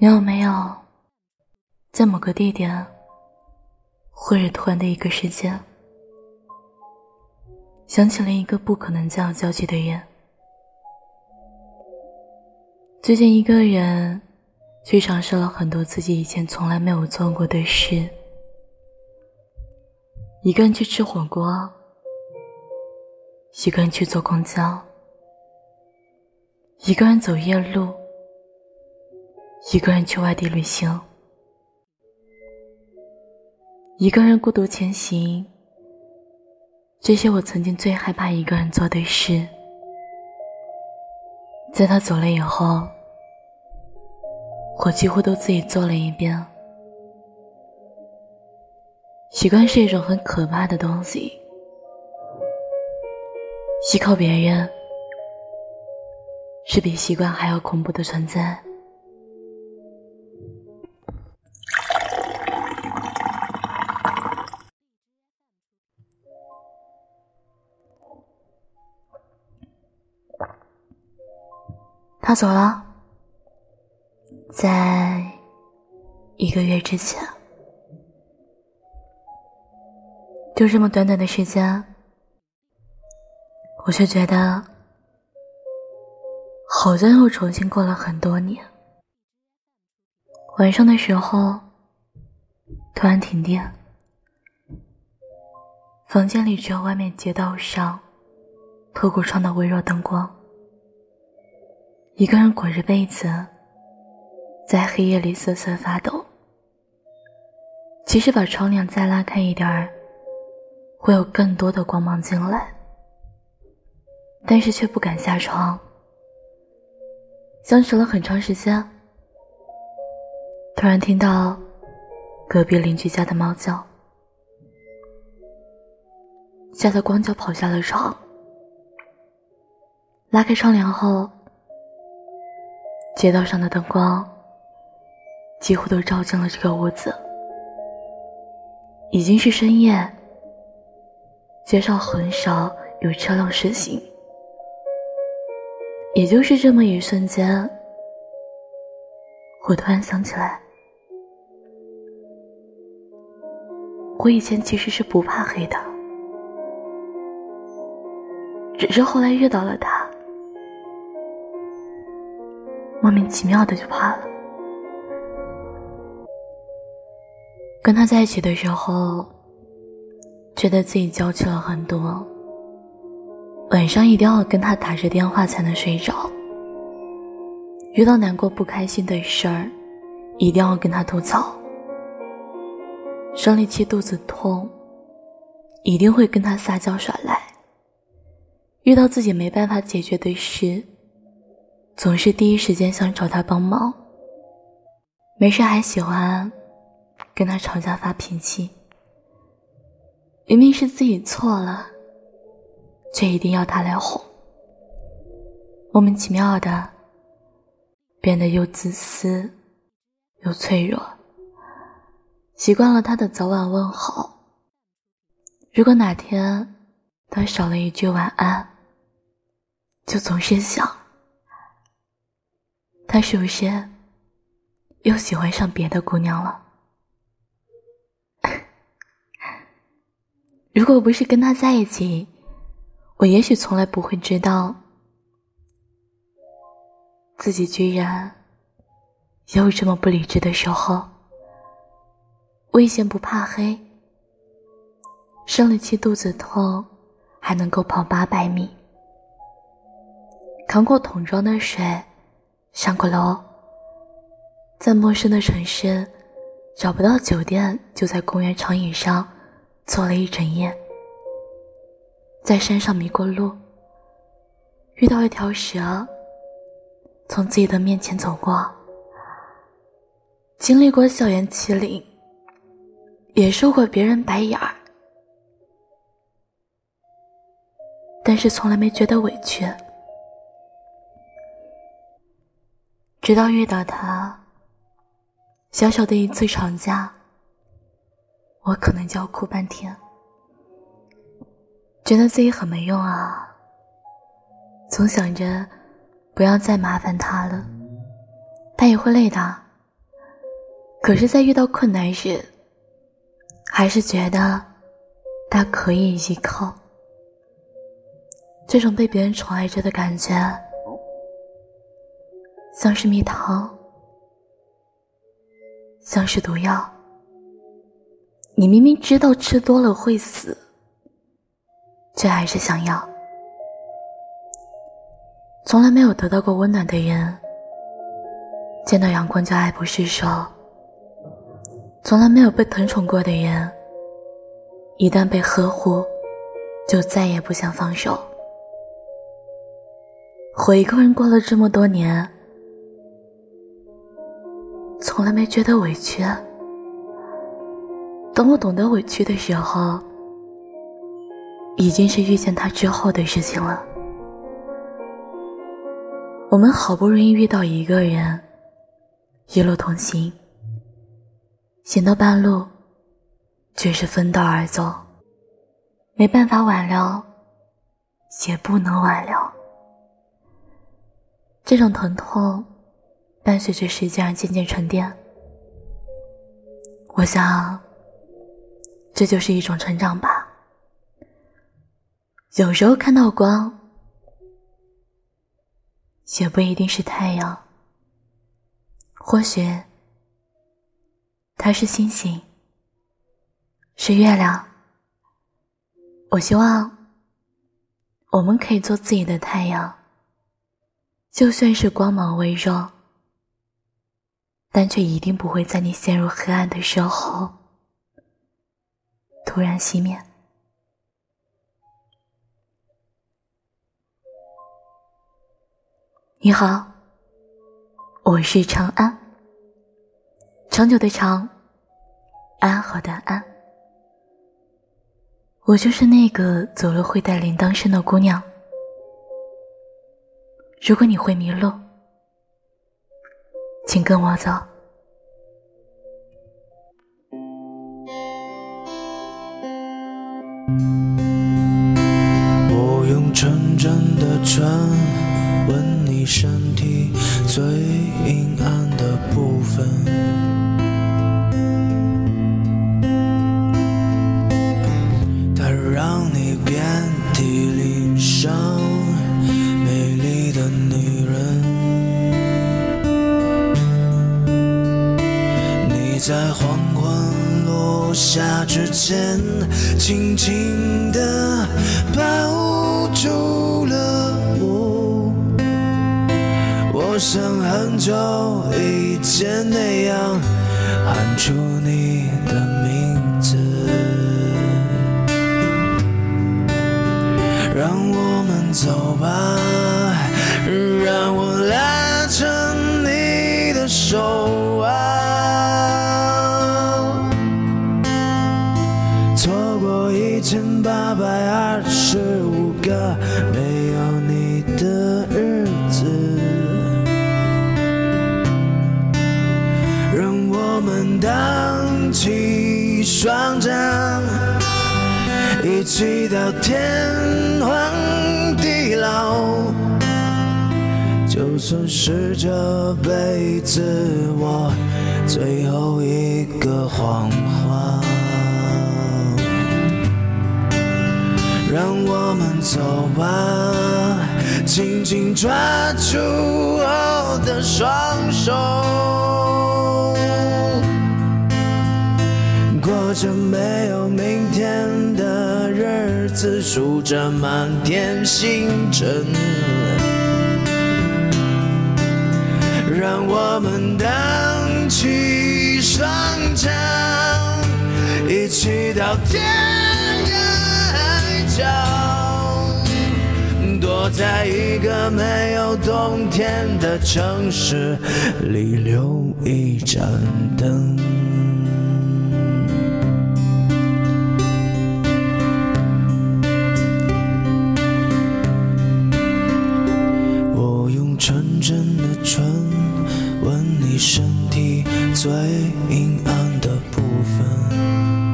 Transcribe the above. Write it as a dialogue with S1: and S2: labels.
S1: 你有没有在某个地点，或者突然的一个时间，想起了一个不可能再有交集的人？最近一个人去尝试了很多自己以前从来没有做过的事，一个人去吃火锅，一个人去坐公交，一个人走夜路。一个人去外地旅行，一个人孤独前行，这些我曾经最害怕一个人做的事，在他走了以后，我几乎都自己做了一遍。习惯是一种很可怕的东西，依靠别人是比习惯还要恐怖的存在。他走了，在一个月之前，就这么短短的时间，我却觉得好像又重新过了很多年。晚上的时候，突然停电，房间里只有外面街道上透过窗的微弱灯光。一个人裹着被子，在黑夜里瑟瑟发抖。即使把窗帘再拉开一点儿，会有更多的光芒进来，但是却不敢下床。相处了很长时间，突然听到隔壁邻居家的猫叫，吓得光脚跑下了床。拉开窗帘后。街道上的灯光几乎都照进了这个屋子。已经是深夜，街上很少有车辆驶行。也就是这么一瞬间，我突然想起来，我以前其实是不怕黑的，只是后来遇到了他。莫名其妙的就怕了。跟他在一起的时候，觉得自己娇气了很多。晚上一定要跟他打着电话才能睡着。遇到难过不开心的事儿，一定要跟他吐槽。生理期肚子痛，一定会跟他撒娇耍赖。遇到自己没办法解决的事，总是第一时间想找他帮忙，没事还喜欢跟他吵架发脾气。明明是自己错了，却一定要他来哄。莫名其妙的变得又自私又脆弱。习惯了他的早晚问好，如果哪天他少了一句晚安，就总是想。他是不是又喜欢上别的姑娘了？如果不是跟他在一起，我也许从来不会知道自己居然也有这么不理智的时候。危险不怕黑，生了气肚子痛还能够跑八百米，扛过桶装的水。上过楼，在陌生的城市找不到酒店，就在公园长椅上坐了一整夜。在山上迷过路，遇到一条蛇，从自己的面前走过。经历过校园欺凌，也受过别人白眼儿，但是从来没觉得委屈。直到遇到他，小小的一次吵架，我可能就要哭半天，觉得自己很没用啊。总想着不要再麻烦他了，他也会累的，可是，在遇到困难时，还是觉得他可以依靠。这种被别人宠爱着的感觉，像是蜜糖，像是毒药。你明明知道吃多了会死，却还是想要。从来没有得到过温暖的人，见到阳光就爱不释手；从来没有被疼宠过的人，一旦被呵护，就再也不想放手。我一个人过了这么多年，从来没觉得委屈。等我懂得委屈的时候，已经是遇见他之后的事情了。我们好不容易遇到一个人，一路同行，行到半路，却是分道而走。没办法挽留，也不能挽留。这种疼痛，伴随着时间而渐渐沉淀。我想。这就是一种成长吧。有时候看到光，也不一定是太阳，或许它是星星，是月亮。我希望我们可以做自己的太阳，就算是光芒微弱，但却一定不会在你陷入黑暗的时候。突然熄灭。你好，我是长安，长久的长，安好的安。我就是那个走了会带铃铛声的姑娘。如果你会迷路，跟我走。
S2: 下之前，轻轻地抱住了我。我像很久以前那样喊出你的名字，让我们走吧，让我来一起到天荒地老。就算是这辈子我最后一个谎话。让我们走吧，紧紧抓住我的双手，过着没有明天数着满天星辰。让我们荡起双桨，一起到天涯海角。躲在一个没有冬天的城市里，留一盏灯。身体最阴暗的部分。